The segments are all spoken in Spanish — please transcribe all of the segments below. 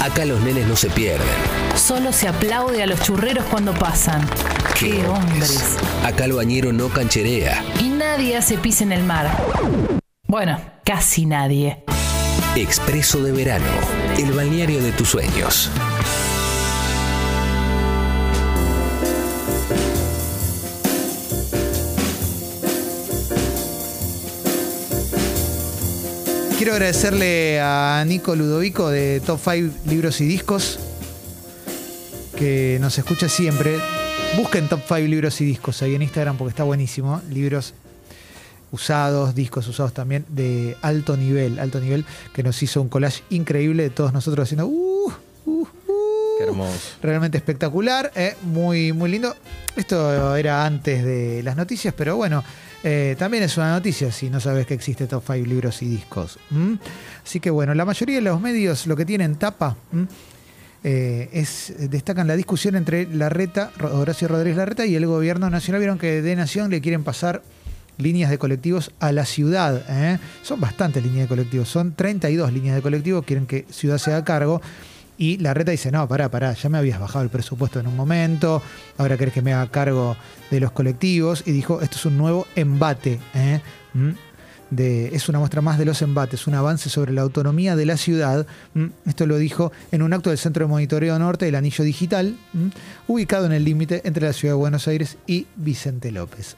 Acá los nenes no se pierden. Solo se aplaude a los churreros cuando pasan. ¡Qué hombres! Acá el bañero no cancherea. Y nadie hace pis en el mar. Bueno, casi nadie. Expreso de verano. El balneario de tus sueños. Quiero agradecerle a Nico Ludovico de Top 5 Libros y Discos, que nos escucha siempre. Busquen Top 5 Libros y Discos ahí en Instagram porque está buenísimo. Libros usados, discos usados también de alto nivel, alto nivel, que nos hizo un collage increíble de todos nosotros haciendo... Uh. Hermoso. Realmente espectacular, eh, muy, muy lindo. Esto era antes de las noticias, pero bueno, eh, también es una noticia si no sabes que existe Top 5 libros y discos. Así que bueno, la mayoría de los medios lo que tienen tapa eh, es destacan la discusión entre Larreta, Horacio Rodríguez Larreta y el gobierno nacional. Vieron que de Nación le quieren pasar líneas de colectivos a la ciudad. ¿eh? Son bastantes líneas de colectivos, son 32 líneas de colectivos, quieren que ciudad se haga cargo. Y la reta dice, no, pará, pará, ya me habías bajado el presupuesto en un momento, ahora querés que me haga cargo de los colectivos. Y dijo, esto es un nuevo embate. ¿eh? ¿Mm? Es una muestra más de los embates, un avance sobre la autonomía de la ciudad. ¿Mm? Esto lo dijo en un acto del Centro de Monitoreo Norte del Anillo Digital, ¿m? ubicado en el límite entre la ciudad de Buenos Aires y Vicente López.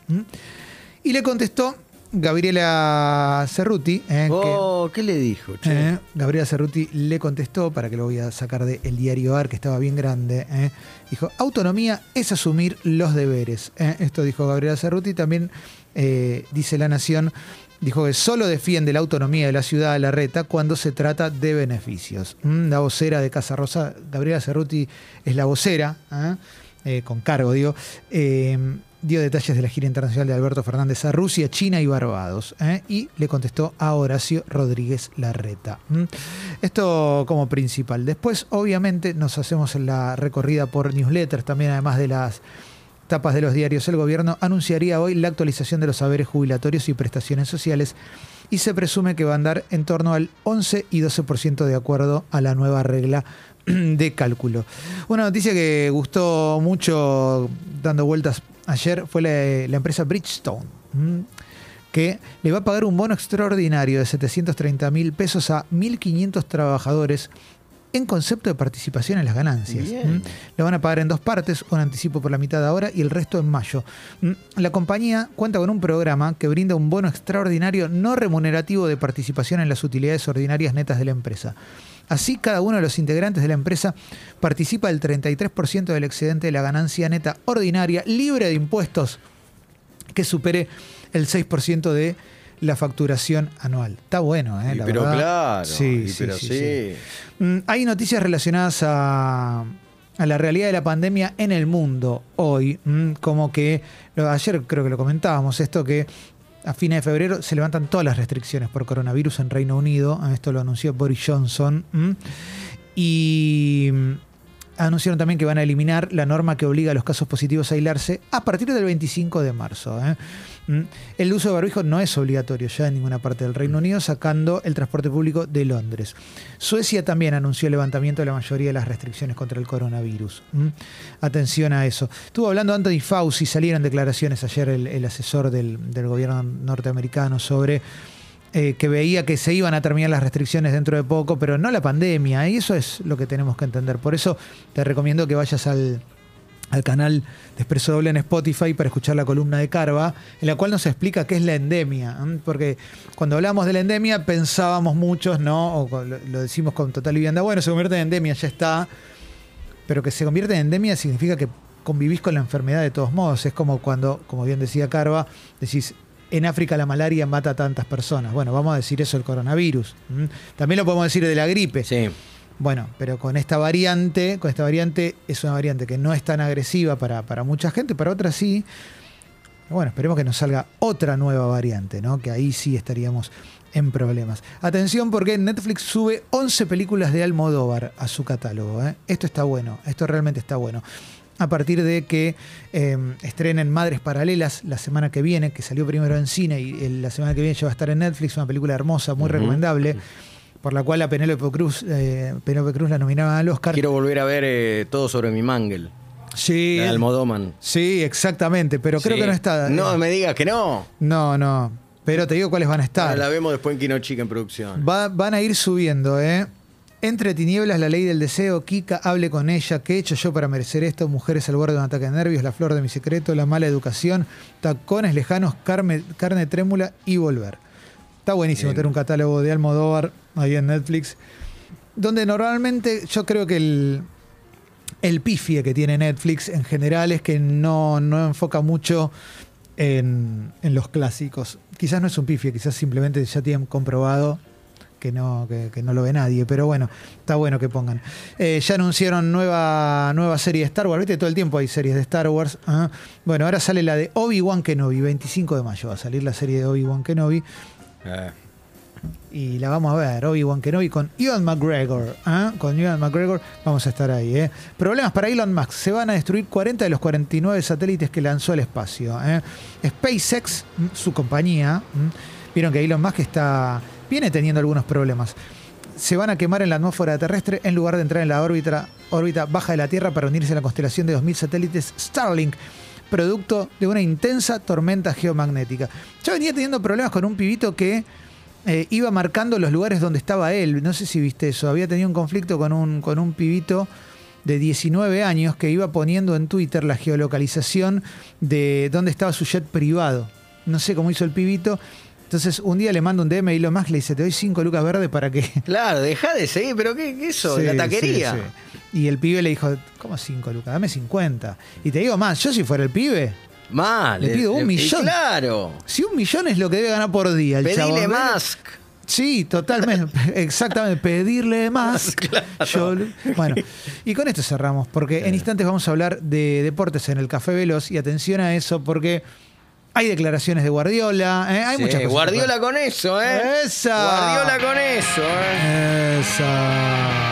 Y le contestó Gabriela Cerruti, eh, que- Oh, ¿qué le dijo? che? eh, Gabriela Cerruti le contestó, para que lo voy a sacar de El Diario AR, que estaba bien grande. eh, dijo, autonomía es asumir los deberes. esto dijo Gabriela Cerruti. También dice La Nación, dijo que solo defiende la autonomía de la ciudad de la reta cuando se trata de beneficios. Mm, la vocera de Casa Rosa, Gabriela Cerruti es la vocera, con cargo, digo. Dio detalles de la gira internacional de Alberto Fernández a Rusia, China y Barbados. ¿eh? Y le contestó a Horacio Rodríguez Larreta. Esto como principal. Después, obviamente, nos hacemos la recorrida por newsletters, también además de las tapas de los diarios. El gobierno anunciaría hoy la actualización de los saberes jubilatorios y prestaciones sociales y se presume que va a andar en torno al 11 y 12% de acuerdo a la nueva regla de cálculo. Una noticia que gustó mucho dando vueltas ayer fue la, empresa Bridgestone, que le va a pagar un bono extraordinario de 730 mil pesos a 1.500 trabajadores en concepto de participación en las ganancias. Bien. ¿m? Lo van a pagar en dos partes, un anticipo por la mitad ahora y el resto en mayo. ¿m? La compañía cuenta con un programa que brinda un bono extraordinario no remunerativo de participación en las utilidades ordinarias netas de la empresa. Así, cada uno de los integrantes de la empresa participa del 33% del excedente de la ganancia neta ordinaria, libre de impuestos, que supere el 6% de la facturación anual. Está bueno, ¿eh? La pero verdad. claro, Sí, sí, pero sí, sí. sí. Mm, Hay noticias relacionadas a, a la realidad de la pandemia en el mundo hoy, mm, como que ayer creo que lo comentábamos, esto que a fines de febrero se levantan todas las restricciones por coronavirus en Reino Unido, esto lo anunció Boris Johnson, mm, y anunciaron también que van a eliminar la norma que obliga a los casos positivos a aislarse a partir del 25 de marzo. ¿eh? Mm, El uso de barbijo no es obligatorio ya en ninguna parte del Reino Unido, sacando el transporte público de Londres. Suecia también anunció el levantamiento de la mayoría de las restricciones contra el coronavirus. Atención a eso. Estuvo hablando Anthony Fauci, salieron declaraciones ayer el, asesor del gobierno norteamericano sobre eh, que veía que se iban a terminar las restricciones dentro de poco, pero no la pandemia, y eso es lo que tenemos que entender. Por eso te recomiendo que vayas al, al canal de Expreso Doble en Spotify para escuchar la columna de Carva, en la cual nos explica qué es la endemia. Porque cuando hablamos de la endemia pensábamos muchos, ¿no? O lo decimos con total vivienda, bueno, se convierte en endemia, ya está. Pero que se convierte en endemia significa que convivís con la enfermedad de todos modos. Es como cuando, como bien decía Carva, decís, en África la malaria mata a tantas personas. Bueno, vamos a decir eso del coronavirus. También lo podemos decir de la gripe. Sí. Bueno, pero con esta variante, con esta variante es una variante que no es tan agresiva para, para mucha gente, para otras sí. Bueno, esperemos que nos salga otra nueva variante, ¿no? Que ahí sí estaríamos en problemas. Atención porque Netflix sube 11 películas de Almodóvar a su catálogo. ¿eh? Esto está bueno, esto realmente está bueno. A partir de que eh, estrenen Madres Paralelas la semana que viene, que salió primero en cine y el- la semana que viene ya va a estar en Netflix, una película hermosa, muy recomendable. por la cual a Penélope Cruz, eh, Penélope Cruz la nominaban al Oscar. Quiero volver a ver eh, todo sobre mi mangel. sí, La de Almodóman. sí, exactamente, pero creo Sí. que no está. No eh, me digas que no. no, no. Pero te digo cuáles van a estar. Ahora la vemos después en Kino Chica en producción. Va- van a ir subiendo, ¿eh? Entre tinieblas, la ley del deseo, Kika, hable con ella, ¿qué he hecho yo para merecer esto? Mujeres al borde de un ataque de nervios, la flor de mi secreto, la mala educación, tacones lejanos, carne, carne trémula y volver. Está buenísimo Bien. tener un catálogo de Almodóvar ahí en Netflix, donde normalmente yo creo que el, el pifie que tiene Netflix en general es que no, no enfoca mucho en, en los clásicos. Quizás no es un pifie, quizás simplemente ya tienen comprobado que no, que, que no lo ve nadie, pero bueno, está bueno que pongan. Eh, ya anunciaron nueva, nueva serie de Star Wars, viste, todo el tiempo hay series de Star Wars. ajá. Bueno, ahora sale la de Obi-Wan Kenobi, 25 de mayo va a salir la serie de Obi-Wan Kenobi. Eh, Y la vamos a ver, Obi-Wan Kenobi con Ewan McGregor. ¿ah? Con Ewan McGregor vamos a estar ahí. ¿eh? Problemas para Elon Musk. Se van a destruir 40 de los 49 satélites que lanzó al espacio. ¿eh? SpaceX, mm, su compañía, mm, vieron que Elon Musk está, viene teniendo algunos problemas. Se van a quemar en la atmósfera terrestre en lugar de entrar en la órbita, baja de la Tierra para unirse a la constelación de 2.000 satélites Starlink producto de una intensa tormenta geomagnética. Yo venía teniendo problemas con un pibito que eh, iba marcando los lugares donde estaba él. No sé si viste eso. Había tenido un conflicto con un, con un pibito de 19 años que iba poniendo en Twitter la geolocalización de dónde estaba su jet privado. No sé cómo hizo el pibito. Entonces un día le mando un DM a Elon Musk, le dice, te doy 5 lucas verdes para que... Claro, deja de seguir, pero ¿qué, qué eso? Sí, la taquería. sí, sí. Y el pibe le dijo, ¿cómo 5 lucas? Dame 50. Y te digo más, yo si fuera el pibe, Mal. Le pido un y millón. Claro. si un millón es lo que debe ganar por día el Pedile más. Sí, totalmente. Exactamente. Pedirle más. Yo- bueno, y con esto cerramos, porque en instantes vamos a hablar de deportes en el Café Veloz y atención a eso, porque hay declaraciones de Guardiola, ¿eh? hay Sí, muchas cosas. Guardiola con eso, ¿eh? Esa. Guardiola con eso, ¿eh? Esa.